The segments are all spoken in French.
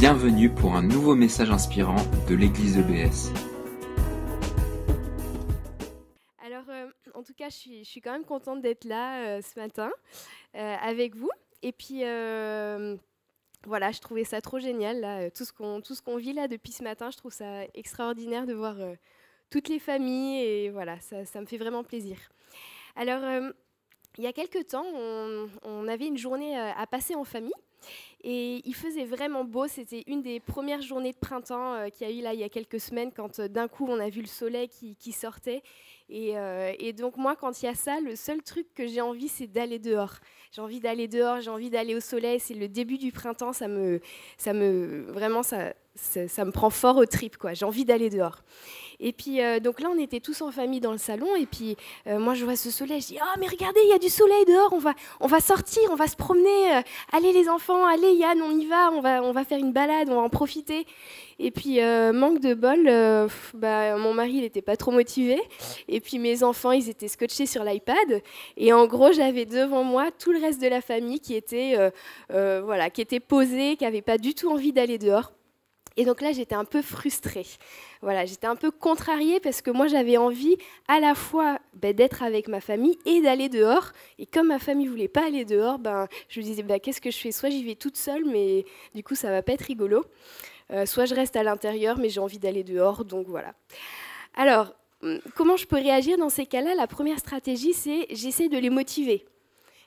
Bienvenue pour un nouveau message inspirant de l'église EBS. Alors, euh, en tout cas, je suis, je suis quand même contente d'être là euh, ce matin euh, avec vous. Et puis, voilà, je trouvais ça trop génial, là, tout ce qu'on vit là depuis ce matin. Je trouve ça extraordinaire de voir toutes les familles et voilà, ça, ça me fait vraiment plaisir. Alors, il y a quelques temps, on, avait une journée à passer en famille. Et il faisait vraiment beau, c'était une des premières journées de printemps euh, qu'il y a eu là il y a quelques semaines, quand euh, d'un coup on a vu le soleil qui, sortait. Et, euh, et donc moi, quand il y a ça, le seul truc que j'ai envie, c'est d'aller dehors. J'ai envie d'aller dehors, j'ai envie d'aller au soleil. C'est le début du printemps, ça me, ça me, vraiment, ça, ça, me prend fort au trip, quoi. J'ai envie d'aller dehors. Et puis euh, donc là, on était tous en famille dans le salon, et puis euh, moi je vois ce soleil, je dis ah mais regardez, il y a du soleil dehors, on va, on va sortir, on va se promener. euh, allez les enfants, allez Yann, on y va, on va, on va faire une balade, on va en profiter. Et puis manque de bol, bah, mon mari il n'était pas trop motivé, et puis mes enfants ils étaient scotchés sur l'iPad, et en gros j'avais devant moi tout le reste de la famille qui était, voilà, qui était posé, qui n'avait pas du tout envie d'aller dehors. Et donc là, j'étais un peu frustrée. Voilà, j'étais un peu contrariée parce que moi, j'avais envie à la fois ben, d'être avec ma famille et d'aller dehors. Et comme ma famille voulait pas aller dehors, ben, je me disais, ben, qu'est-ce que je fais? Soit j'y vais toute seule, mais du coup, ça va pas être rigolo. Euh, soit je reste à l'intérieur, mais j'ai envie d'aller dehors. Donc voilà. Alors, hum, comment je peux réagir dans ces cas-là? La première stratégie, c'est j'essaie de les motiver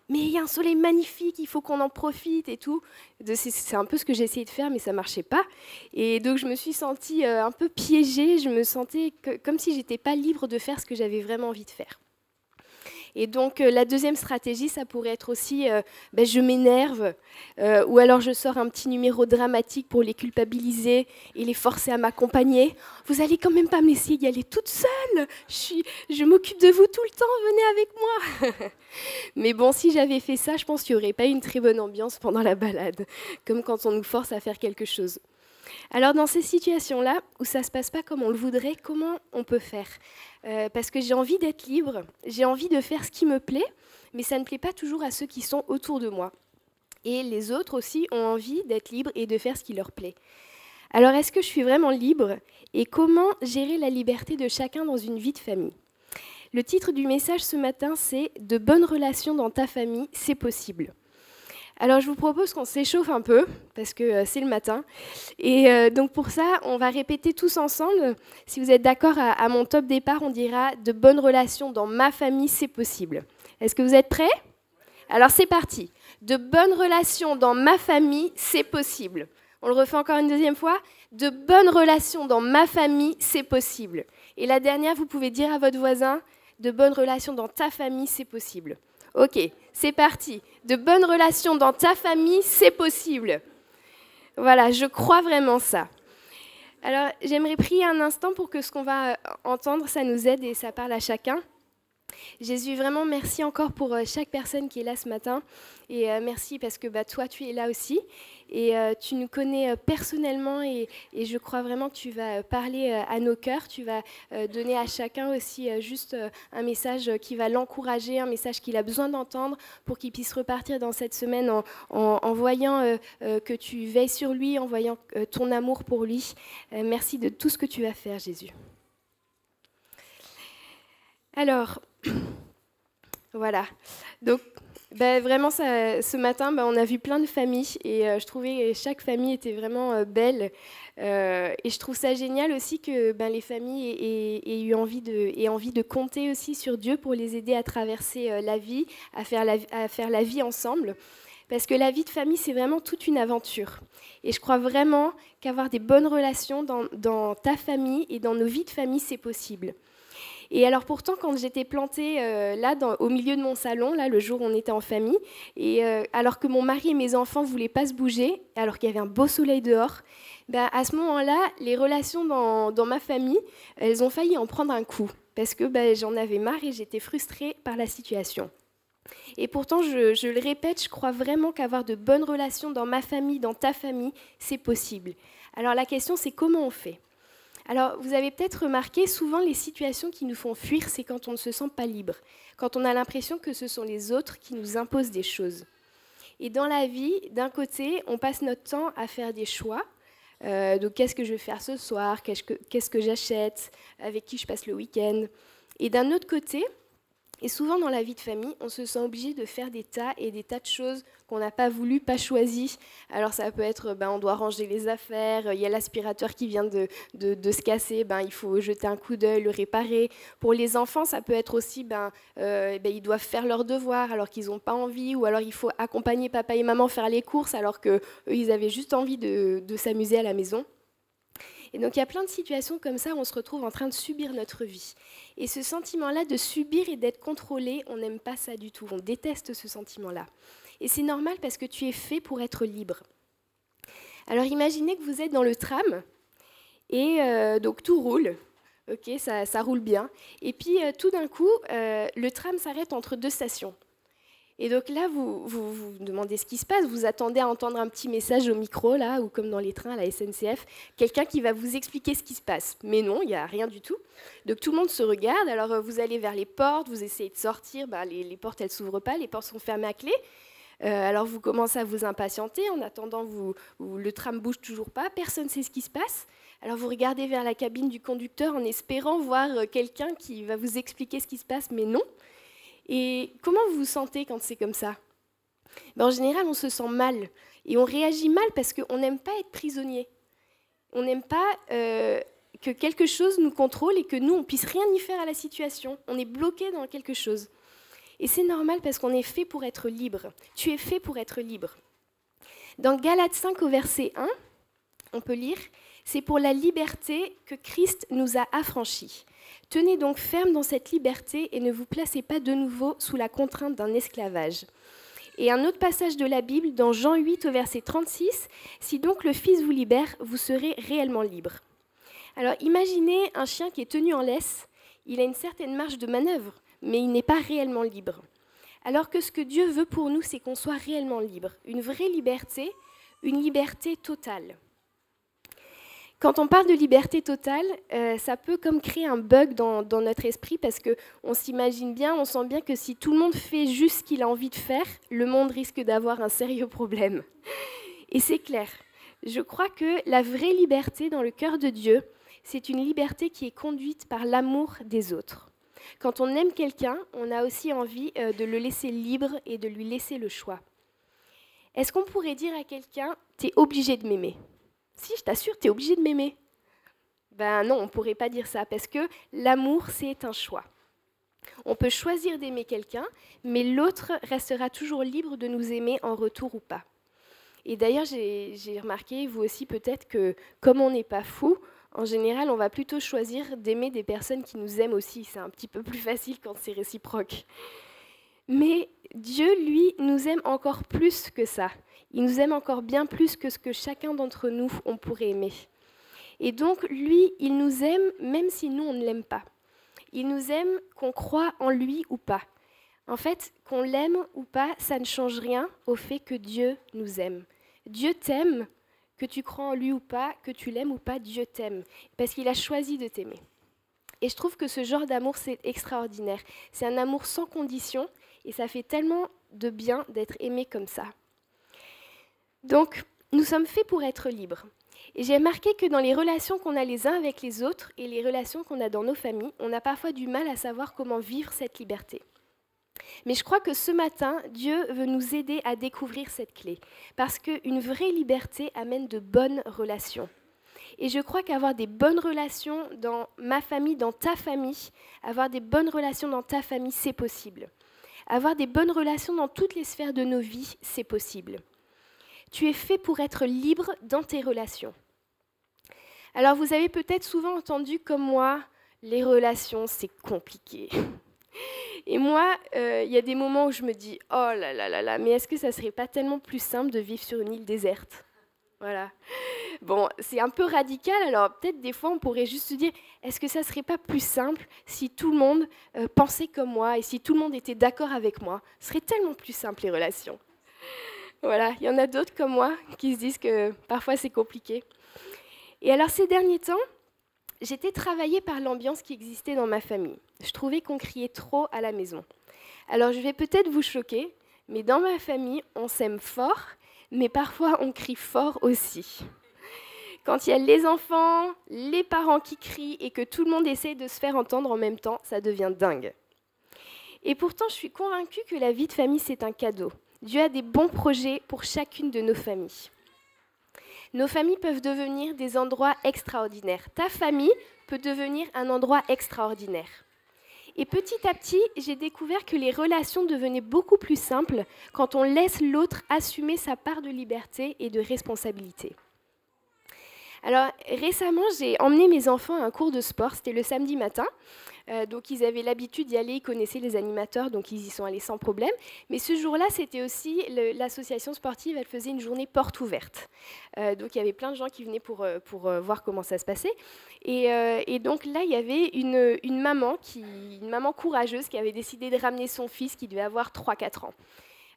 mais il y a un soleil magnifique, il faut qu'on en profite et tout. C'est un peu ce que j'ai essayé de faire, mais ça marchait pas. Et donc je me suis sentie euh, un peu piégée, je me sentais comme si j'étais pas libre de faire ce que j'avais vraiment envie de faire. Et donc euh, la deuxième stratégie, ça pourrait être aussi, euh, ben, je m'énerve, euh, ou alors je sors un petit numéro dramatique pour les culpabiliser et les forcer à m'accompagner. Vous allez quand même pas me laisser y aller toute seule. Je, je m'occupe de vous tout le temps, venez avec moi. Mais bon, si j'avais fait ça, je pense qu'il n'y aurait pas une très bonne ambiance pendant la balade, comme quand on nous force à faire quelque chose. Alors dans ces situations-là, où ça ne se passe pas comme on le voudrait, comment on peut faire? Euh, Parce que j'ai envie d'être libre, j'ai envie de faire ce qui me plaît, mais ça ne plaît pas toujours à ceux qui sont autour de moi. Et les autres aussi ont envie d'être libres et de faire ce qui leur plaît. Alors est-ce que je suis vraiment libre? Et comment gérer la liberté de chacun dans une vie de famille? Le titre du message ce matin, c'est De bonnes relations dans ta famille, c'est possible. Alors je vous propose qu'on s'échauffe un peu, parce que euh, c'est le matin. Et euh, donc pour ça, on va répéter tous ensemble. Si vous êtes d'accord à, à mon top départ, on dira De bonnes relations dans ma famille, c'est possible. Est-ce que vous êtes prêts? Alors c'est parti. De bonnes relations dans ma famille, c'est possible. On le refait encore une deuxième fois. De bonnes relations dans ma famille, c'est possible. Et la dernière, vous pouvez dire à votre voisin, de bonnes relations dans ta famille, c'est possible. Ok, c'est parti. De bonnes relations dans ta famille, c'est possible. Voilà, je crois vraiment ça. Alors, j'aimerais prier un instant pour que ce qu'on va euh, entendre, ça nous aide et ça parle à chacun. Jésus, vraiment merci encore pour euh, chaque personne qui est là ce matin. Et euh, merci parce que bah, toi, tu es là aussi. Et euh, tu nous connais personnellement et, je crois vraiment que tu vas parler à nos cœurs. Tu vas donner à chacun aussi juste un message qui va l'encourager, un message qu'il a besoin d'entendre pour qu'il puisse repartir dans cette semaine en, voyant que tu veilles sur lui, en voyant ton amour pour lui. Merci de tout ce que tu vas faire, Jésus. Alors, voilà. Donc, ben, vraiment, ce matin, ben, on a vu plein de familles et euh, je trouvais que chaque famille était vraiment euh, belle. Euh, et je trouve ça génial aussi que ben, les familles aient, eu envie de, compter aussi sur Dieu pour les aider à traverser la vie, à faire la, vie ensemble. Parce que la vie de famille, c'est vraiment toute une aventure. Et je crois vraiment qu'avoir des bonnes relations dans ta famille et dans nos vies de famille, c'est possible. Et alors pourtant, quand j'étais plantée euh, là, au milieu de mon salon, là, le jour où on était en famille, et euh, alors que mon mari et mes enfants voulaient pas se bouger, alors qu'il y avait un beau soleil dehors, ben, à ce moment-là, les relations dans, dans ma famille, elles ont failli en prendre un coup, parce que ben, j'en avais marre et j'étais frustrée par la situation. Et pourtant, je, je le répète, je crois vraiment qu'avoir de bonnes relations dans ma famille, dans ta famille, c'est possible. Alors la question, c'est comment on fait? Alors, vous avez peut-être remarqué, souvent les situations qui nous font fuir, c'est quand on ne se sent pas libre, quand on a l'impression que ce sont les autres qui nous imposent des choses. Et dans la vie, d'un côté, on passe notre temps à faire des choix, Euh, donc, qu'est-ce que je vais faire ce soir? Qu'est-ce que j'achète? Avec qui je passe le week-end? Et d'un autre côté, et souvent dans la vie de famille, on se sent obligé de faire des tas et des tas de choses qu'on n'a pas voulu, pas choisi. Alors ça peut être, ben, on doit ranger les affaires, il y a l'aspirateur qui vient de, de, se casser, ben, il faut jeter un coup d'œil, le réparer. Pour les enfants, ça peut être aussi, ben, euh, ben ils doivent faire leurs devoirs alors qu'ils n'ont pas envie, ou alors il faut accompagner papa et maman faire les courses alors qu'eux, ils avaient juste envie de, de s'amuser à la maison. Et donc il y a plein de situations comme ça où on se retrouve en train de subir notre vie. Et ce sentiment-là de subir et d'être contrôlé, on n'aime pas ça du tout. On déteste ce sentiment-là. Et c'est normal parce que tu es fait pour être libre. Alors imaginez que vous êtes dans le tram et euh, donc tout roule. Ok, ça, roule bien. Et puis euh, tout d'un coup, euh, le tram s'arrête entre deux stations. Et donc là, vous, vous, demandez ce qui se passe, vous attendez à entendre un petit message au micro, là, ou comme dans les trains à la SNCF, quelqu'un qui va vous expliquer ce qui se passe. Mais non, il n'y a rien du tout. Donc tout le monde se regarde, alors vous allez vers les portes, vous essayez de sortir, bah, les, portes, elles s'ouvrent pas, les portes sont fermées à clé. Euh, alors vous commencez à vous impatienter, en attendant, le tram bouge toujours pas, personne ne sait ce qui se passe. Alors vous regardez vers la cabine du conducteur en espérant voir euh, quelqu'un qui va vous expliquer ce qui se passe, mais non. Et comment vous vous sentez quand c'est comme ça? Ben, En général, on se sent mal. Et on réagit mal parce qu'on n'aime pas être prisonnier. On n'aime pas euh, que quelque chose nous contrôle et que nous, on puisse rien y faire à la situation. On est bloqué dans quelque chose. Et c'est normal parce qu'on est fait pour être libre. Tu es fait pour être libre. Dans Galates 5 au verset 1, on peut lire, C'est pour la liberté que Christ nous a affranchis. Tenez donc ferme dans cette liberté et ne vous placez pas de nouveau sous la contrainte d'un esclavage. Et un autre passage de la Bible, dans Jean 8 au verset 36, Si donc le Fils vous libère, vous serez réellement libre. Alors imaginez un chien qui est tenu en laisse, il a une certaine marge de manœuvre, mais il n'est pas réellement libre. Alors que ce que Dieu veut pour nous, c'est qu'on soit réellement libre, une vraie liberté, une liberté totale. Quand on parle de liberté totale, euh, ça peut comme créer un bug dans, notre esprit parce qu'on s'imagine bien, on sent bien que si tout le monde fait juste ce qu'il a envie de faire, le monde risque d'avoir un sérieux problème. Et c'est clair. Je crois que la vraie liberté dans le cœur de Dieu, c'est une liberté qui est conduite par l'amour des autres. Quand on aime quelqu'un, on a aussi envie euh, de le laisser libre et de lui laisser le choix. Est-ce qu'on pourrait dire à quelqu'un, t'es obligé de m'aimer? Si, je t'assure, tu es obligé de m'aimer. Ben non, on ne pourrait pas dire ça, parce que l'amour, c'est un choix. On peut choisir d'aimer quelqu'un, mais l'autre restera toujours libre de nous aimer en retour ou pas. Et d'ailleurs, j'ai remarqué, vous aussi peut-être, que comme on n'est pas fou, en général, on va plutôt choisir d'aimer des personnes qui nous aiment aussi. C'est un petit peu plus facile quand c'est réciproque. Mais Dieu, lui, nous aime encore plus que ça. Il nous aime encore bien plus que ce que chacun d'entre nous, on pourrait aimer. Et donc, lui, il nous aime même si nous, on ne l'aime pas. Il nous aime qu'on croit en lui ou pas. En fait, qu'on l'aime ou pas, ça ne change rien au fait que Dieu nous aime. Dieu t'aime, que tu crois en lui ou pas, que tu l'aimes ou pas, Dieu t'aime, parce qu'il a choisi de t'aimer. Et je trouve que ce genre d'amour, c'est extraordinaire. C'est un amour sans condition, et ça fait tellement de bien d'être aimé comme ça. Donc, nous sommes faits pour être libres. Et j'ai remarqué que dans les relations qu'on a les uns avec les autres et les relations qu'on a dans nos familles, on a parfois du mal à savoir comment vivre cette liberté. Mais je crois que ce matin, Dieu veut nous aider à découvrir cette clé, parce qu'une vraie liberté amène de bonnes relations. Et je crois qu'avoir des bonnes relations dans ma famille, dans ta famille, avoir des bonnes relations dans ta famille, c'est possible. Avoir des bonnes relations dans toutes les sphères de nos vies, c'est possible. Tu es fait pour être libre dans tes relations. Alors vous avez peut-être souvent entendu comme moi, les relations, c'est compliqué. Et moi, euh, il y a des moments où je me dis, oh là là là là, mais est-ce que ça serait pas tellement plus simple de vivre sur une île déserte? Voilà. Bon, c'est un peu radical, alors peut-être des fois on pourrait juste se dire, est-ce que ça serait pas plus simple si tout le monde euh, pensait comme moi et si tout le monde était d'accord avec moi? Ce serait tellement plus simple les relations. Voilà, il y en a d'autres comme moi qui se disent que parfois c'est compliqué. Et alors ces derniers temps, j'étais travaillée par l'ambiance qui existait dans ma famille. Je trouvais qu'on criait trop à la maison. Alors je vais peut-être vous choquer, mais dans ma famille, on s'aime fort, mais parfois on crie fort aussi. Quand il y a les enfants, les parents qui crient et que tout le monde essaie de se faire entendre en même temps, ça devient dingue. Et pourtant, je suis convaincue que la vie de famille, c'est un cadeau. Dieu a des bons projets pour chacune de nos familles. Nos familles peuvent devenir des endroits extraordinaires. Ta famille peut devenir un endroit extraordinaire. Et petit à petit, j'ai découvert que les relations devenaient beaucoup plus simples quand on laisse l'autre assumer sa part de liberté et de responsabilité. Alors récemment, j'ai emmené mes enfants à un cours de sport, c'était le samedi matin. Euh, donc ils avaient l'habitude d'y aller, ils connaissaient les animateurs, donc ils y sont allés sans problème. Mais ce jour-là, c'était aussi l'association sportive, elle faisait une journée porte ouverte. Euh, donc il y avait plein de gens qui venaient pour, euh, pour voir comment ça se passait. Et, donc là, il y avait une, une, maman qui, une maman courageuse qui avait décidé de ramener son fils qui devait avoir 3-4 ans.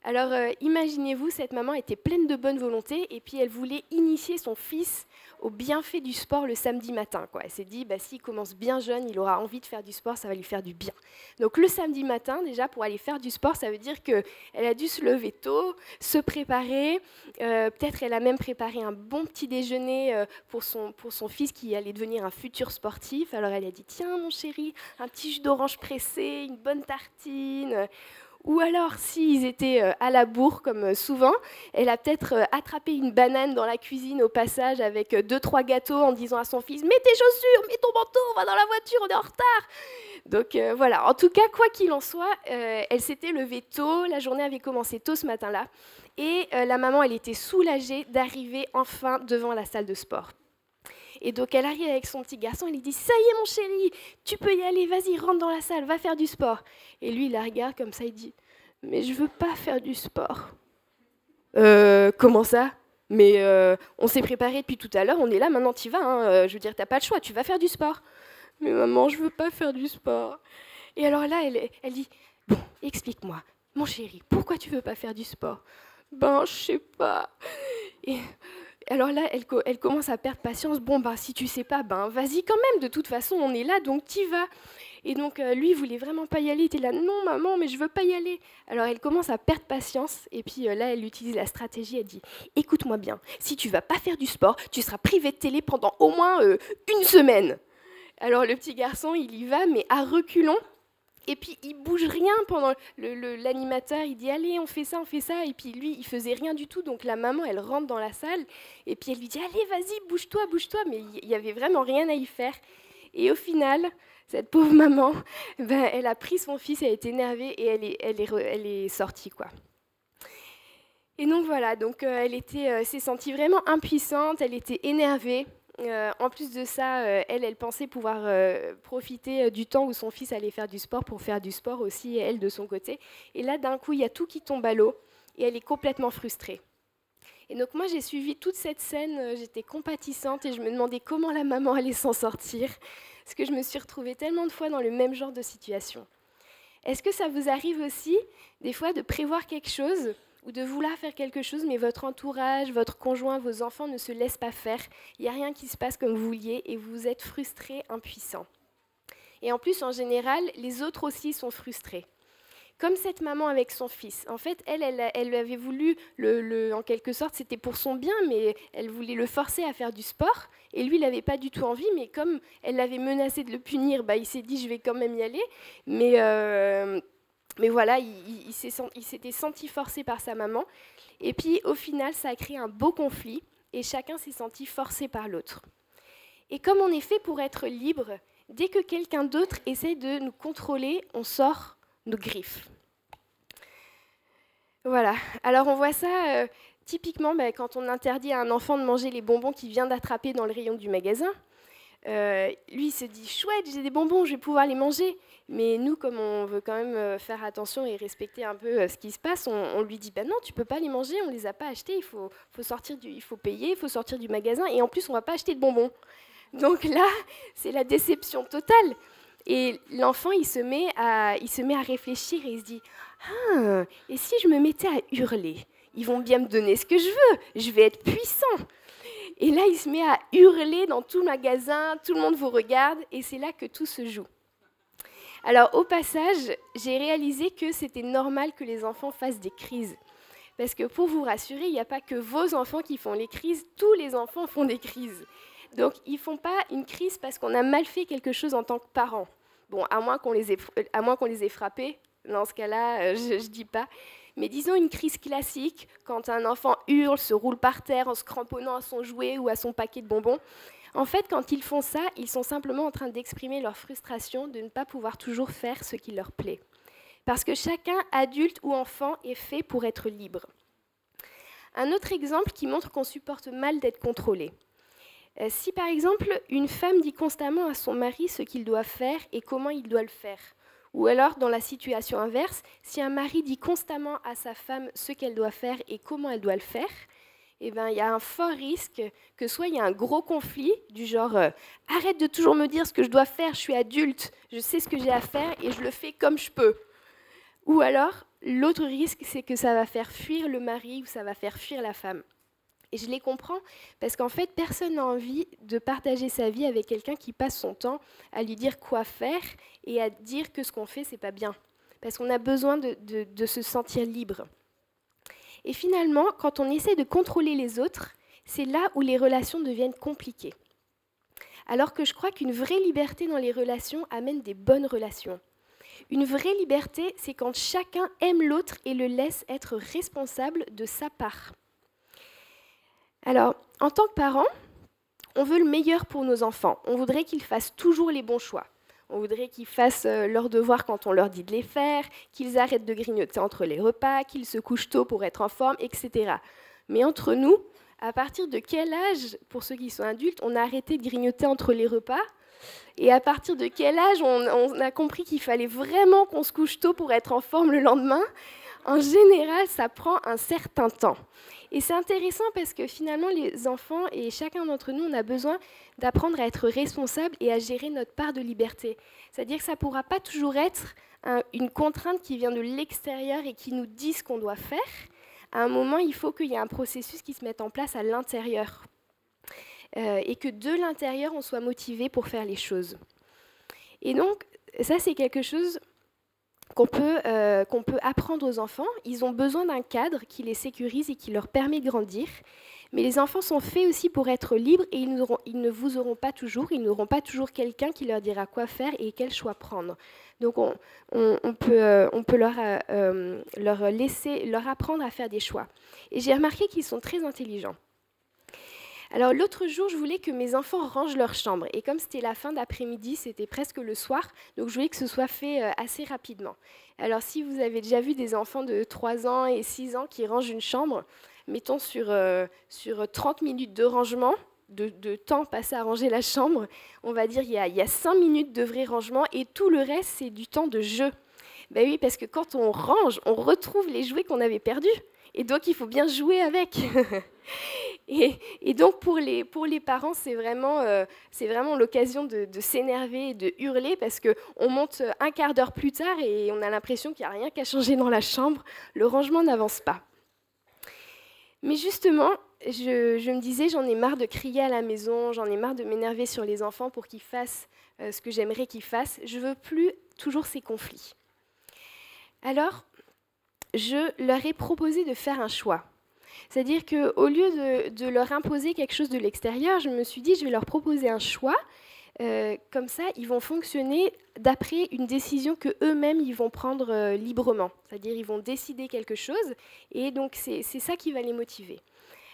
Alors imaginez-vous, cette maman était pleine de bonne volonté et puis elle voulait initier son fils au bienfait du sport le samedi matin. Quoi. Elle s'est dit, bah, s'il commence bien jeune, il aura envie de faire du sport, ça va lui faire du bien. Donc le samedi matin, déjà, pour aller faire du sport, ça veut dire qu'elle a dû se lever tôt, se préparer. Euh, peut-être elle a même préparé un bon petit déjeuner euh, pour, son, pour son fils qui allait devenir un futur sportif. Alors elle a dit, tiens mon chéri, un petit jus d'orange pressé, une bonne tartine. Ou alors, s'ils étaient euh, à la bourre, comme euh, souvent, elle a peut-être euh, attrapé une banane dans la cuisine au passage avec deux, trois gâteaux en disant à son fils Mets tes chaussures, mets ton manteau, on va dans la voiture, on est en retard. Donc voilà, en tout cas, quoi qu'il en soit, elle s'était levée tôt, la journée avait commencé tôt ce matin-là, et la maman, elle était soulagée d'arriver enfin devant la salle de sport. Et donc elle arrive avec son petit garçon, elle lui dit Ça y est mon chéri, tu peux y aller, vas-y, rentre dans la salle, va faire du sport. Et lui, il la regarde comme ça, il dit Mais je veux pas faire du sport. Euh, comment ça? Mais euh, on s'est préparé depuis tout à l'heure, on est là, maintenant tu vas. Hein. Euh, je veux dire, t'as pas le choix, tu vas faire du sport. Mais maman, je veux pas faire du sport. Et alors là, elle, dit Bon, explique-moi, mon chéri, pourquoi tu veux pas faire du sport? Ben, je sais pas. Alors là, elle, commence à perdre patience. Bon, ben, si tu sais pas, ben, vas-y quand même. De toute façon, on est là, donc t'y vas. Et donc, euh, lui, il voulait vraiment pas y aller. Il était là, non, maman, mais je veux pas y aller. Alors, elle commence à perdre patience. Et puis euh, là, elle utilise la stratégie. Elle dit, écoute-moi bien. Si tu vas pas faire du sport, tu seras privé de télé pendant au moins euh, une semaine. Alors, le petit garçon, il y va, mais à reculons. Et puis il bouge rien pendant l'animateur, il dit allez on fait ça, on fait ça, et puis lui il faisait rien du tout, donc la maman elle rentre dans la salle, et puis elle lui dit allez vas-y bouge-toi, bouge-toi, mais il y avait vraiment rien à y faire. Et au final, cette pauvre maman, ben, elle a pris son fils, elle est énervée et elle est, sortie quoi. Et donc voilà, donc euh, elle euh, s'est sentie vraiment impuissante, elle était énervée, euh, en plus de ça, euh, elle, pensait pouvoir euh, profiter du temps où son fils allait faire du sport pour faire du sport aussi, elle de son côté. Et là, d'un coup, il y a tout qui tombe à l'eau et elle est complètement frustrée. Et donc moi, j'ai suivi toute cette scène, j'étais compatissante et je me demandais comment la maman allait s'en sortir, parce que je me suis retrouvée tellement de fois dans le même genre de situation. Est-ce que ça vous arrive aussi, des fois, de prévoir quelque chose ou de vouloir faire quelque chose, mais votre entourage, votre conjoint, vos enfants ne se laissent pas faire. Il n'y a rien qui se passe comme vous vouliez et vous êtes frustré, impuissant. Et en plus, en général, les autres aussi sont frustrés. Comme cette maman avec son fils. En fait, elle, elle, avait voulu, le, en quelque sorte, c'était pour son bien, mais elle voulait le forcer à faire du sport. Et lui, il n'avait pas du tout envie, mais comme elle l'avait menacé de le punir, bah, il s'est dit, je vais quand même y aller. Mais, euh, mais voilà, il, s'était senti forcé par sa maman. Et puis au final, ça a créé un beau conflit et chacun s'est senti forcé par l'autre. Et comme on est fait pour être libre, dès que quelqu'un d'autre essaie de nous contrôler, on sort nos griffes. Voilà. Alors on voit ça euh, typiquement bah, quand on interdit à un enfant de manger les bonbons qu'il vient d'attraper dans le rayon du magasin. Euh, lui, il se dit chouette, j'ai des bonbons, je vais pouvoir les manger. Mais nous, comme on veut quand même euh, faire attention et respecter un peu euh, ce qui se passe, on, lui dit ben non, tu peux pas les manger, on les a pas achetés, il faut, sortir du, il faut payer, il faut sortir du magasin, et en plus, on va pas acheter de bonbons. Donc là, c'est la déception totale. Et l'enfant, il se met à, il se met à réfléchir et il se dit ah, et si je me mettais à hurler, ils vont bien me donner ce que je veux, je vais être puissant. Et là, il se met à hurler dans tout le magasin, tout le monde vous regarde, et c'est là que tout se joue. Alors au passage, j'ai réalisé que c'était normal que les enfants fassent des crises. Parce que pour vous rassurer, il n'y a pas que vos enfants qui font les crises, tous les enfants font des crises. Donc ils ne font pas une crise parce qu'on a mal fait quelque chose en tant que parent. Bon, à moins qu'on les, ait, les ait frappés, dans ce cas-là, euh, je ne dis pas. Mais disons une crise classique, quand un enfant hurle, se roule par terre en se cramponnant à son jouet ou à son paquet de bonbons. En fait, quand ils font ça, ils sont simplement en train d'exprimer leur frustration de ne pas pouvoir toujours faire ce qui leur plaît. Parce que chacun, adulte ou enfant, est fait pour être libre. Un autre exemple qui montre qu'on supporte mal d'être contrôlé. Euh, si par exemple une femme dit constamment à son mari ce qu'il doit faire et comment il doit le faire, ou alors dans la situation inverse, si un mari dit constamment à sa femme ce qu'elle doit faire et comment elle doit le faire, eh ben, il y a un fort risque que soit il y a un gros conflit du genre euh, arrête de toujours me dire ce que je dois faire, je suis adulte, je sais ce que j'ai à faire et je le fais comme je peux. Ou alors l'autre risque c'est que ça va faire fuir le mari ou ça va faire fuir la femme. Et je les comprends parce qu'en fait, personne n'a envie de partager sa vie avec quelqu'un qui passe son temps à lui dire quoi faire et à dire que ce qu'on fait, c'est pas bien. Parce qu'on a besoin de, de, se sentir libre. Et finalement, quand on essaie de contrôler les autres, c'est là où les relations deviennent compliquées. Alors que je crois qu'une vraie liberté dans les relations amène des bonnes relations. Une vraie liberté, c'est quand chacun aime l'autre et le laisse être responsable de sa part. Alors, en tant que parent, on veut le meilleur pour nos enfants. On voudrait qu'ils fassent toujours les bons choix. On voudrait qu'ils fassent euh, leurs devoirs quand on leur dit de les faire, qu'ils arrêtent de grignoter entre les repas, qu'ils se couchent tôt pour être en forme, etc. Mais entre nous, à partir de quel âge, pour ceux qui sont adultes, on a arrêté de grignoter entre les repas? Et à partir de quel âge on, on a compris qu'il fallait vraiment qu'on se couche tôt pour être en forme le lendemain? En général, ça prend un certain temps. Et c'est intéressant parce que finalement, les enfants et chacun d'entre nous, on a besoin d'apprendre à être responsable et à gérer notre part de liberté. C'est-à-dire que ça ne pourra pas toujours être une contrainte qui vient de l'extérieur et qui nous dit ce qu'on doit faire. À un moment, il faut qu'il y ait un processus qui se mette en place à l'intérieur. Euh, et que de l'intérieur, on soit motivé pour faire les choses. Et donc, ça, c'est quelque chose qu'on peut, euh, peut apprendre aux enfants. Ils ont besoin d'un cadre qui les sécurise et qui leur permet de grandir. Mais les enfants sont faits aussi pour être libres et ils, ne vous auront pas toujours, ils n'auront pas toujours quelqu'un qui leur dira quoi faire et quel choix prendre. Donc on, on, peut, euh, on peut leur, euh, leur laisser, leur apprendre à faire des choix. Et j'ai remarqué qu'ils sont très intelligents. Alors l'autre jour, je voulais que mes enfants rangent leur chambre. Et comme c'était la fin d'après-midi, c'était presque le soir, donc je voulais que ce soit fait euh, assez rapidement. Alors si vous avez déjà vu des enfants de 3 ans et 6 ans qui rangent une chambre, mettons sur, euh, sur 30 minutes de rangement, de, temps passé à ranger la chambre, on va dire il y, a, il y a 5 minutes de vrai rangement et tout le reste, c'est du temps de jeu. Ben oui, parce que quand on range, on retrouve les jouets qu'on avait perdus. Et donc, il faut bien jouer avec. et, donc, pour les, parents, c'est vraiment, euh, l'occasion de, s'énerver et de hurler parce qu'on monte un quart d'heure plus tard et on a l'impression qu'il n'y a rien qu'à changer dans la chambre. Le rangement n'avance pas. Mais justement, je, je me disais, j'en ai marre de crier à la maison, j'en ai marre de m'énerver sur les enfants pour qu'ils fassent euh, ce que j'aimerais qu'ils fassent. Je veux plus toujours ces conflits. Alors, je leur ai proposé de faire un choix. C'est-à-dire qu'au lieu de, leur imposer quelque chose de l'extérieur, je me suis dit, je vais leur proposer un choix. Euh, comme ça, ils vont fonctionner d'après une décision que eux-mêmes ils vont prendre euh, librement. C'est-à-dire, ils vont décider quelque chose, et donc c'est ça qui va les motiver.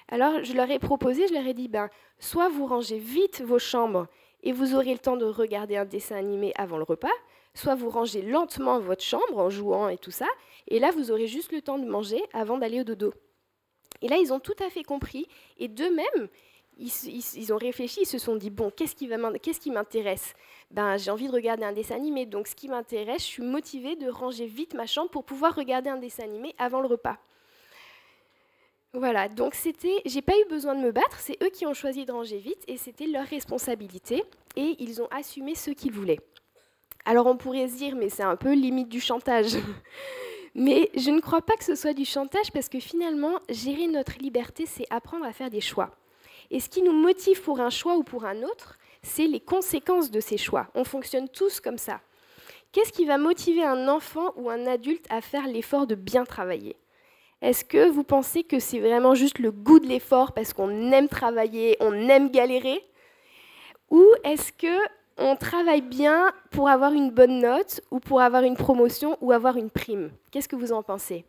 Alors, je leur ai proposé, je leur ai dit, ben, soit vous rangez vite vos chambres et vous aurez le temps de regarder un dessin animé avant le repas, soit vous rangez lentement votre chambre en jouant et tout ça, et là, vous aurez juste le temps de manger avant d'aller au dodo. Et là, ils ont tout à fait compris. Et d'eux-mêmes, ils, ont réfléchi, ils se sont dit, bon, qu'est-ce qui, m'intéresse? Ben, J'ai envie de regarder un dessin animé. Donc, ce qui m'intéresse, je suis motivée de ranger vite ma chambre pour pouvoir regarder un dessin animé avant le repas. Voilà, donc c'était, j'ai pas eu besoin de me battre, c'est eux qui ont choisi de ranger vite et c'était leur responsabilité et ils ont assumé ce qu'ils voulaient. Alors on pourrait se dire, mais c'est un peu limite du chantage. Mais je ne crois pas que ce soit du chantage parce que finalement, gérer notre liberté, c'est apprendre à faire des choix. Et ce qui nous motive pour un choix ou pour un autre, c'est les conséquences de ces choix. On fonctionne tous comme ça. Qu'est-ce qui va motiver un enfant ou un adulte à faire l'effort de bien travailler? Est-ce que vous pensez que c'est vraiment juste le goût de l'effort parce qu'on aime travailler, on aime galérer? Ou est-ce que on travaille bien pour avoir une bonne note ou pour avoir une promotion ou avoir une prime Qu'est-ce que vous en pensez?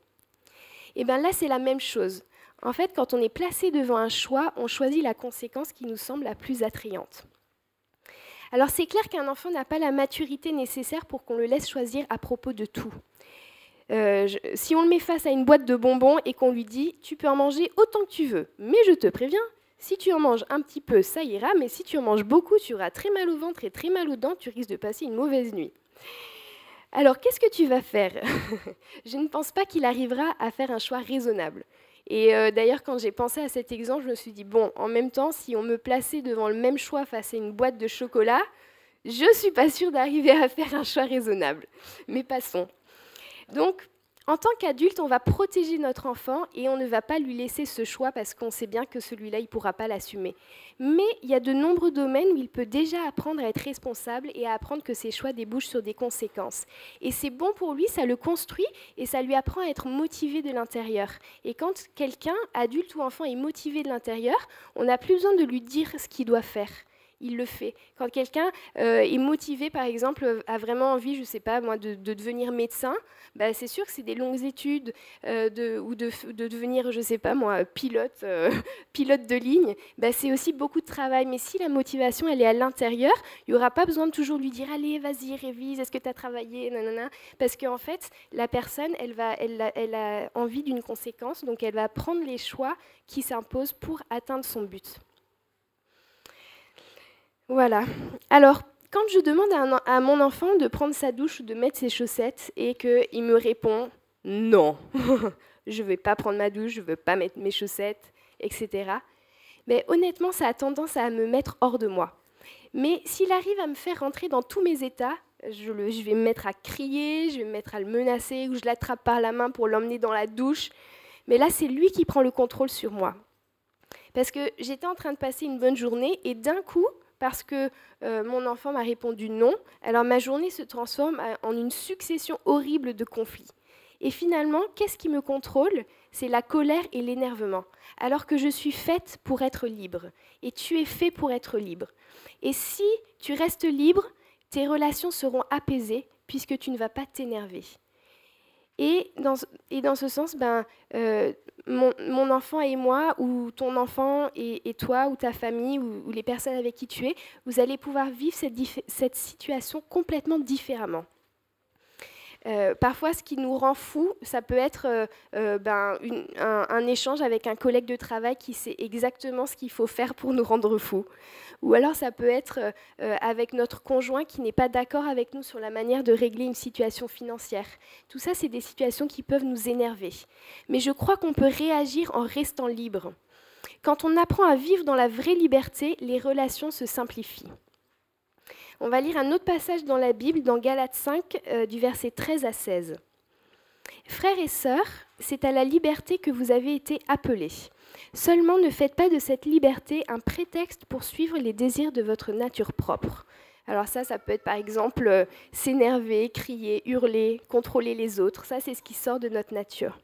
Eh bien là, c'est la même chose. En fait, quand on est placé devant un choix, on choisit la conséquence qui nous semble la plus attrayante. Alors c'est clair qu'un enfant n'a pas la maturité nécessaire pour qu'on le laisse choisir à propos de tout. Euh, si on le met face à une boîte de bonbons et qu'on lui dit tu peux en manger autant que tu veux, mais je te préviens, si tu en manges un petit peu, ça ira, mais si tu en manges beaucoup, tu auras très mal au ventre et très mal aux dents, tu risques de passer une mauvaise nuit. Alors qu'est-ce que tu vas faire? Je ne pense pas qu'il arrivera à faire un choix raisonnable. Et euh, d'ailleurs, quand j'ai pensé à cet exemple, je me suis dit, bon, en même temps, si on me plaçait devant le même choix face à une boîte de chocolat, je ne suis pas sûre d'arriver à faire un choix raisonnable. Mais passons. Donc, en tant qu'adulte, on va protéger notre enfant et on ne va pas lui laisser ce choix parce qu'on sait bien que celui-là, il ne pourra pas l'assumer. Mais il y a de nombreux domaines où il peut déjà apprendre à être responsable et à apprendre que ses choix débouchent sur des conséquences. Et c'est bon pour lui, ça le construit et ça lui apprend à être motivé de l'intérieur. Et quand quelqu'un, adulte ou enfant, est motivé de l'intérieur, on n'a plus besoin de lui dire ce qu'il doit faire il le fait. Quand quelqu'un euh, est motivé, par exemple, a vraiment envie, je ne sais pas moi, de, devenir médecin, bah, c'est sûr que c'est des longues études euh, ou de, devenir, je ne sais pas moi, pilote, euh, pilote de ligne. Bah, c'est aussi beaucoup de travail. Mais si la motivation, elle est à l'intérieur, il n'y aura pas besoin de toujours lui dire, allez, vas-y, révise, est-ce que tu as travaillé, nanana. Parce qu'en fait, la personne, elle, va, elle, elle a envie d'une conséquence, donc elle va prendre les choix qui s'imposent pour atteindre son but. Voilà. Alors, quand je demande à, mon enfant de prendre sa douche ou de mettre ses chaussettes et qu'il me répond non, je ne vais pas prendre ma douche, je ne veux pas mettre mes chaussettes, etc., mais honnêtement, ça a tendance à me mettre hors de moi. Mais s'il arrive à me faire rentrer dans tous mes états, je, je, vais me mettre à crier, je vais me mettre à le menacer, ou je l'attrape par la main pour l'emmener dans la douche. Mais là, c'est lui qui prend le contrôle sur moi. Parce que j'étais en train de passer une bonne journée et d'un coup, parce que euh, mon enfant m'a répondu non, alors ma journée se transforme en une succession horrible de conflits. Et finalement, qu'est-ce qui me contrôle? C'est la colère et l'énervement, alors que je suis faite pour être libre, et tu es fait pour être libre. Et si tu restes libre, tes relations seront apaisées, puisque tu ne vas pas t'énerver. Et dans, et dans ce sens, ben, euh, mon, enfant et moi, ou ton enfant et, toi, ou ta famille, ou, les personnes avec qui tu es, vous allez pouvoir vivre cette, cette situation complètement différemment. Euh, parfois, ce qui nous rend fous, ça peut être euh, euh, ben, un, échange avec un collègue de travail qui sait exactement ce qu'il faut faire pour nous rendre fous. Ou alors, ça peut être avec notre conjoint qui n'est pas d'accord avec nous sur la manière de régler une situation financière. Tout ça, c'est des situations qui peuvent nous énerver. Mais je crois qu'on peut réagir en restant libre. Quand on apprend à vivre dans la vraie liberté, les relations se simplifient. On va lire un autre passage dans la Bible, dans Galates 5, euh, du verset 13 à 16. Frères et sœurs, c'est à la liberté que vous avez été appelés. Seulement ne faites pas de cette liberté un prétexte pour suivre les désirs de votre nature propre. Alors ça, ça peut être par exemple euh, s'énerver, crier, hurler, contrôler les autres. Ça, c'est ce qui sort de notre nature.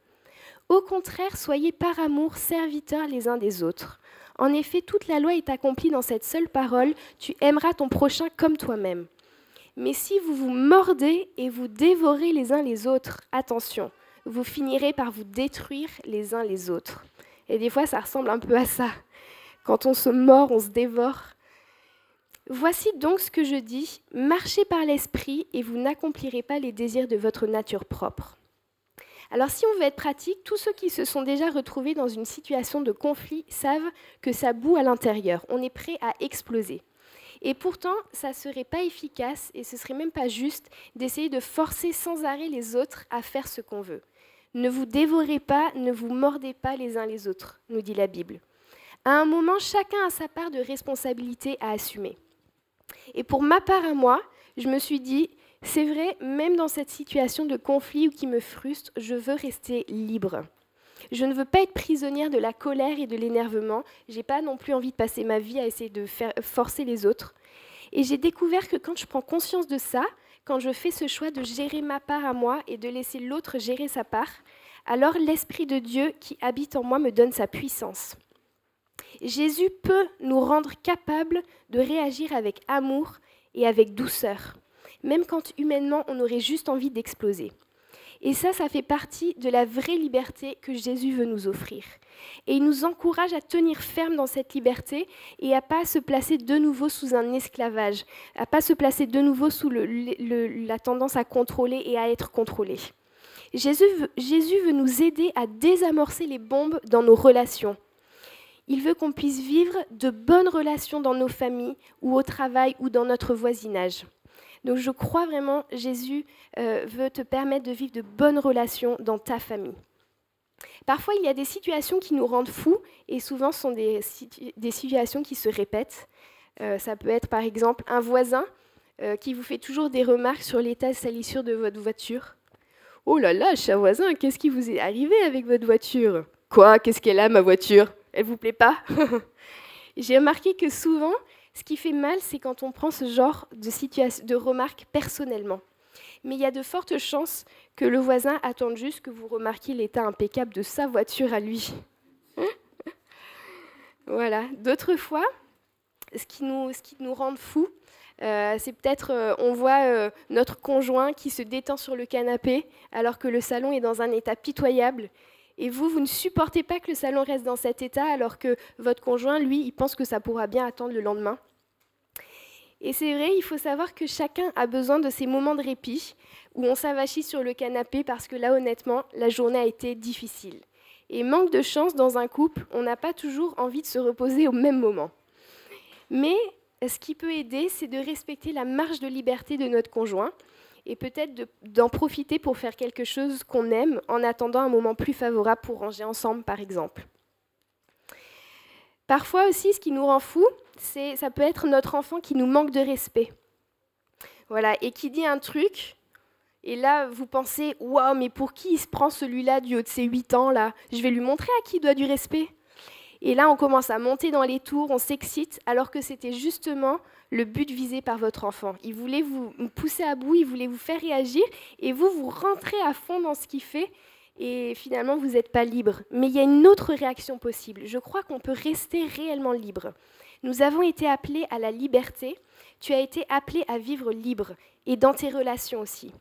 Au contraire, soyez par amour serviteurs les uns des autres. En effet, toute la loi est accomplie dans cette seule parole, tu aimeras ton prochain comme toi-même. Mais si vous vous mordez et vous dévorez les uns les autres, attention, vous finirez par vous détruire les uns les autres. Et des fois, ça ressemble un peu à ça. Quand on se mord, on se dévore. Voici donc ce que je dis, marchez par l'esprit et vous n'accomplirez pas les désirs de votre nature propre. Alors si on veut être pratique, tous ceux qui se sont déjà retrouvés dans une situation de conflit savent que ça boue à l'intérieur. On est prêt à exploser. Et pourtant, ça ne serait pas efficace et ce serait même pas juste d'essayer de forcer sans arrêt les autres à faire ce qu'on veut. Ne vous dévorez pas, ne vous mordez pas les uns les autres, nous dit la Bible. À un moment, chacun a sa part de responsabilité à assumer. Et pour ma part à moi, je me suis dit, c'est vrai, même dans cette situation de conflit ou qui me frustre, je veux rester libre. Je ne veux pas être prisonnière de la colère et de l'énervement. J'ai pas non plus envie de passer ma vie à essayer de faire forcer les autres. Et j'ai découvert que quand je prends conscience de ça, quand je fais ce choix de gérer ma part à moi et de laisser l'autre gérer sa part, alors l'Esprit de Dieu qui habite en moi me donne sa puissance. Jésus peut nous rendre capables de réagir avec amour et avec douceur, même quand humainement on aurait juste envie d'exploser. Et ça, ça fait partie de la vraie liberté que Jésus veut nous offrir. Et il nous encourage à tenir ferme dans cette liberté et à pas se placer de nouveau sous un esclavage, à pas se placer de nouveau sous la tendance à contrôler et à être contrôlé. Jésus Jésus veut nous aider à désamorcer les bombes dans nos relations. Il veut qu'on puisse vivre de bonnes relations dans nos familles ou au travail ou dans notre voisinage. Donc je crois vraiment, Jésus euh, veut te permettre de vivre de bonnes relations dans ta famille. Parfois, il y a des situations qui nous rendent fous, et souvent, ce sont des, situations qui se répètent. Euh, ça peut être, par exemple, un voisin euh, qui vous fait toujours des remarques sur l'état de salissure de votre voiture. Oh là là, cher voisin, qu'est-ce qui vous est arrivé avec votre voiture? Quoi? Qu'est-ce qu'elle a, ma voiture? Elle vous plaît pas? J'ai remarqué que souvent, ce qui fait mal, c'est quand on prend ce genre de, de remarques personnellement. Mais il y a de fortes chances que le voisin attende juste que vous remarquiez l'état impeccable de sa voiture à lui. voilà. D'autres fois, ce qui nous, rend fous, euh, c'est peut-être, euh, on voit euh, notre conjoint qui se détend sur le canapé alors que le salon est dans un état pitoyable. Et vous, vous ne supportez pas que le salon reste dans cet état alors que votre conjoint, lui, il pense que ça pourra bien attendre le lendemain. Et c'est vrai, il faut savoir que chacun a besoin de ces moments de répit où on s'avachit sur le canapé parce que là, honnêtement, la journée a été difficile. Et manque de chance dans un couple, on n'a pas toujours envie de se reposer au même moment. Mais ce qui peut aider, c'est de respecter la marge de liberté de notre conjoint et peut-être d'en profiter pour faire quelque chose qu'on aime en attendant un moment plus favorable pour ranger ensemble, par exemple. Parfois aussi, ce qui nous rend fous, c'est ça peut être notre enfant qui nous manque de respect. Voilà, et qui dit un truc, et là vous pensez waouh, mais pour qui il se prend celui-là du haut de ses 8 ans là? Je vais lui montrer à qui il doit du respect. Et là, on commence à monter dans les tours, on s'excite, alors que c'était justement le but visé par votre enfant. Il voulait vous pousser à bout, il voulait vous faire réagir, et vous, vous rentrez à fond dans ce qu'il fait, et finalement, vous n'êtes pas libre. Mais il y a une autre réaction possible. Je crois qu'on peut rester réellement libre. Nous avons été appelés à la liberté. Tu as été appelé à vivre libre et dans tes relations aussi.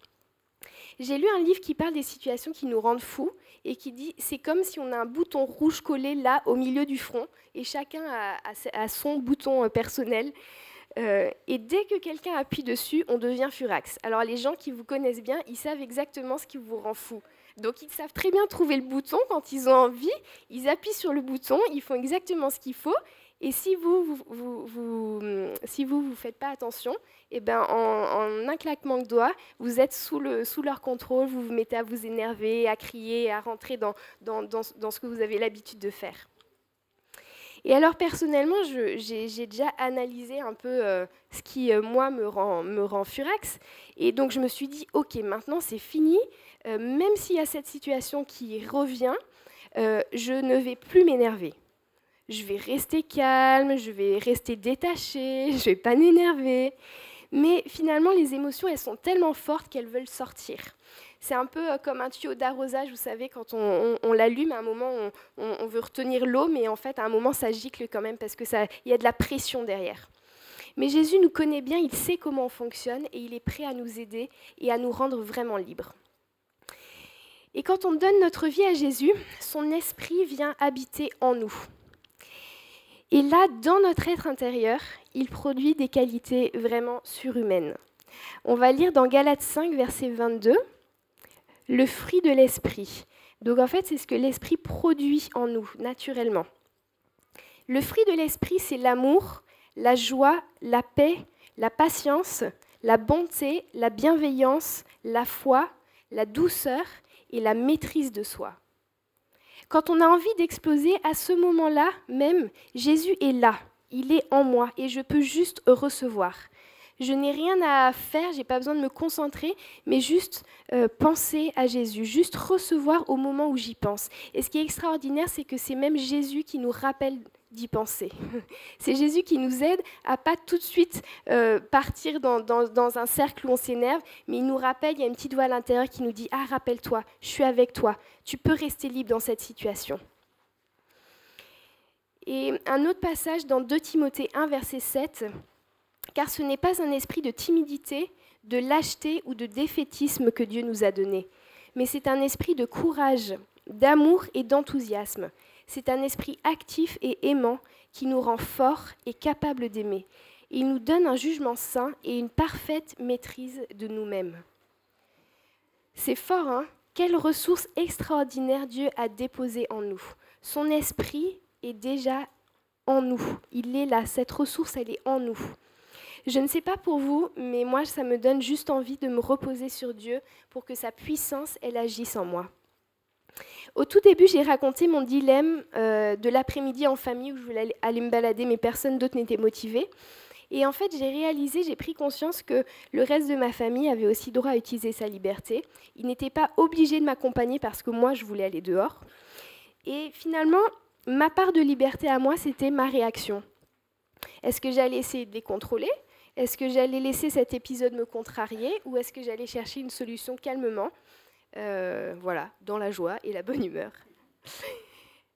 J'ai lu un livre qui parle des situations qui nous rendent fous et qui dit c'est comme si on a un bouton rouge collé là au milieu du front et chacun a, son bouton euh, personnel. Euh, et dès que quelqu'un appuie dessus, on devient furax. Alors les gens qui vous connaissent bien, ils savent exactement ce qui vous rend fou. Donc ils savent très bien trouver le bouton quand ils ont envie, ils appuient sur le bouton, ils font exactement ce qu'il faut. Et si vous vous, vous, si vous, vous faites pas attention, eh ben, en, un claquement de doigts, vous êtes sous, le, sous leur contrôle, vous vous mettez à vous énerver, à crier, à rentrer dans ce que vous avez l'habitude de faire. Et alors personnellement, j'ai déjà analysé un peu euh, ce qui, euh, moi, me rend, me furax. Et donc je me suis dit, OK, maintenant c'est fini. Euh, même s'il y a cette situation qui revient, je ne vais plus m'énerver. Je vais rester calme, je vais rester détachée, je ne vais pas m'énerver. Mais finalement, les émotions, elles sont tellement fortes qu'elles veulent sortir. C'est un peu euh, comme un tuyau d'arrosage, vous savez, quand on, l'allume, à un moment, on, veut retenir l'eau, mais en fait, à un moment, ça gicle quand même parce qu'il y a de la pression derrière. Mais Jésus nous connaît bien, il sait comment on fonctionne et il est prêt à nous aider et à nous rendre vraiment libres. Et quand on donne notre vie à Jésus, son esprit vient habiter en nous. Et là, dans notre être intérieur, il produit des qualités vraiment surhumaines. On va lire dans Galates 5, verset 22, le fruit de l'esprit. Donc en fait, c'est ce que l'esprit produit en nous, naturellement. Le fruit de l'esprit, c'est l'amour, la joie, la paix, la patience, la bonté, la bienveillance, la foi, la douceur et la maîtrise de soi. Quand on a envie d'exploser, à ce moment-là même, Jésus est là, il est en moi et je peux juste recevoir. Je n'ai rien à faire, j'ai pas besoin de me concentrer, mais juste euh, penser à Jésus, juste recevoir au moment où j'y pense. Et ce qui est extraordinaire, c'est que c'est même Jésus qui nous rappelle d'y penser. C'est Jésus qui nous aide à pas tout de suite euh, partir dans, dans, un cercle où on s'énerve, mais il nous rappelle, il y a une petite voix à l'intérieur qui nous dit, ah rappelle-toi, je suis avec toi, tu peux rester libre dans cette situation. Et un autre passage dans 2 Timothée 1, verset 7, car ce n'est pas un esprit de timidité, de lâcheté ou de défaitisme que Dieu nous a donné, mais c'est un esprit de courage, d'amour et d'enthousiasme. C'est un esprit actif et aimant qui nous rend forts et capables d'aimer. Il nous donne un jugement sain et une parfaite maîtrise de nous-mêmes. C'est fort, hein? Quelle ressource extraordinaire Dieu a déposée en nous. Son esprit est déjà en nous. Il est là. Cette ressource, elle est en nous. Je ne sais pas pour vous, mais moi, ça me donne juste envie de me reposer sur Dieu pour que sa puissance, elle agisse en moi. Au tout début, j'ai raconté mon dilemme euh, de l'après-midi en famille où je voulais aller me balader, mais personne d'autre n'était motivé. Et en fait, j'ai réalisé, j'ai pris conscience que le reste de ma famille avait aussi droit à utiliser sa liberté. Il n'était pas obligé de m'accompagner parce que moi, je voulais aller dehors. Et finalement, ma part de liberté à moi, c'était ma réaction. Est-ce que j'allais essayer de les contrôler? Est-ce que j'allais laisser cet épisode me contrarier Ou est-ce que j'allais chercher une solution calmement euh, voilà, dans la joie et la bonne humeur?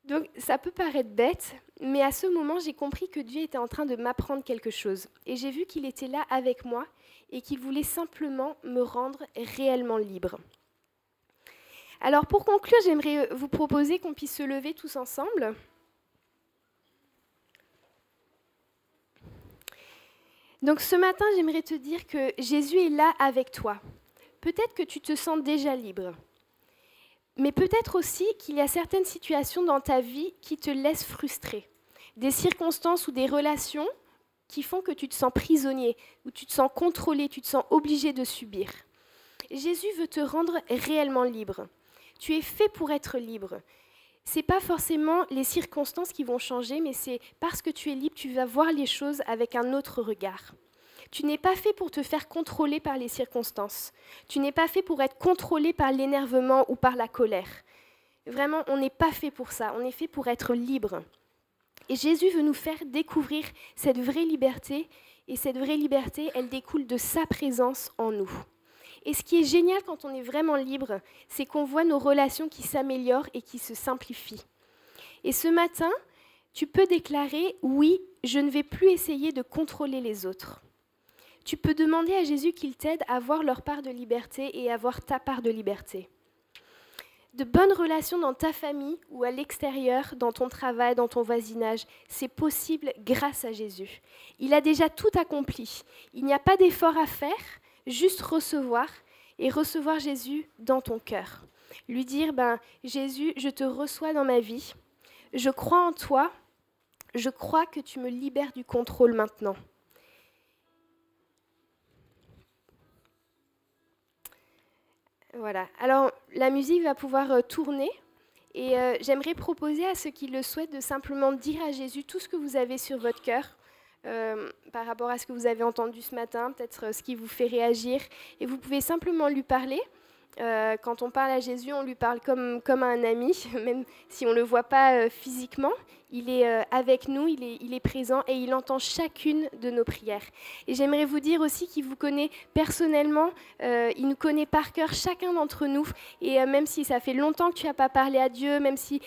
Donc ça peut paraître bête, mais à ce moment, j'ai compris que Dieu était en train de m'apprendre quelque chose. Et j'ai vu qu'il était là avec moi et qu'il voulait simplement me rendre réellement libre. Alors pour conclure, j'aimerais vous proposer qu'on puisse se lever tous ensemble. Donc ce matin, j'aimerais te dire que Jésus est là avec toi peut-être que tu te sens déjà libre. Mais peut-être aussi qu'il y a certaines situations dans ta vie qui te laissent frustré. Des circonstances ou des relations qui font que tu te sens prisonnier, ou tu te sens contrôlé, tu te sens obligé de subir. Jésus veut te rendre réellement libre. Tu es fait pour être libre. Ce n'est pas forcément les circonstances qui vont changer, mais c'est parce que tu es libre, tu vas voir les choses avec un autre regard. Tu n'es pas fait pour te faire contrôler par les circonstances. Tu n'es pas fait pour être contrôlé par l'énervement ou par la colère. Vraiment, on n'est pas fait pour ça. On est fait pour être libre. Et Jésus veut nous faire découvrir cette vraie liberté. Et cette vraie liberté, elle découle de sa présence en nous. Et ce qui est génial quand on est vraiment libre, c'est qu'on voit nos relations qui s'améliorent et qui se simplifient. Et ce matin, tu peux déclarer, oui, je ne vais plus essayer de contrôler les autres tu peux demander à Jésus qu'il t'aide à voir leur part de liberté et à voir ta part de liberté. De bonnes relations dans ta famille ou à l'extérieur, dans ton travail, dans ton voisinage, c'est possible grâce à Jésus. Il a déjà tout accompli. Il n'y a pas d'effort à faire, juste recevoir et recevoir Jésus dans ton cœur. Lui dire, ben, Jésus, je te reçois dans ma vie, je crois en toi, je crois que tu me libères du contrôle maintenant. Voilà. Alors, la musique va pouvoir euh, tourner. Et euh, j'aimerais proposer à ceux qui le souhaitent de simplement dire à Jésus tout ce que vous avez sur votre cœur euh, par rapport à ce que vous avez entendu ce matin, peut-être ce qui vous fait réagir. Et vous pouvez simplement lui parler. Quand on parle à Jésus, on lui parle comme, comme à un ami, même si on ne le voit pas physiquement il est euh, avec nous, il est, il est, présent et il entend chacune de nos prières. Et j'aimerais vous dire aussi qu'il vous connaît personnellement, euh, il nous connaît par cœur chacun d'entre nous. Et euh, même si ça fait longtemps que tu n'as pas parlé à Dieu, même si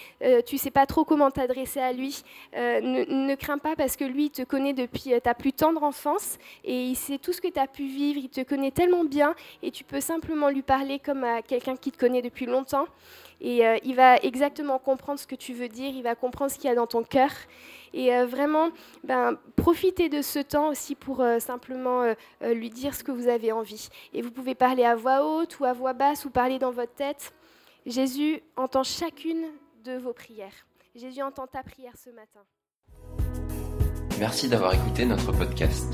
tu ne sais pas trop comment t'adresser à lui, ne, ne, crains pas parce que lui, il te connaît depuis ta plus tendre enfance et il sait tout ce que tu as pu vivre, il te connaît tellement bien et tu peux simplement lui parler à quelqu'un qui te connaît depuis longtemps. Et euh, il va exactement comprendre ce que tu veux dire, il va comprendre ce qu'il y a dans ton cœur. Et euh, vraiment, ben, profitez de ce temps aussi pour euh, simplement lui dire ce que vous avez envie. Et vous pouvez parler à voix haute ou à voix basse ou parler dans votre tête. Jésus entend chacune de vos prières. Jésus entend ta prière ce matin. Merci d'avoir écouté notre podcast.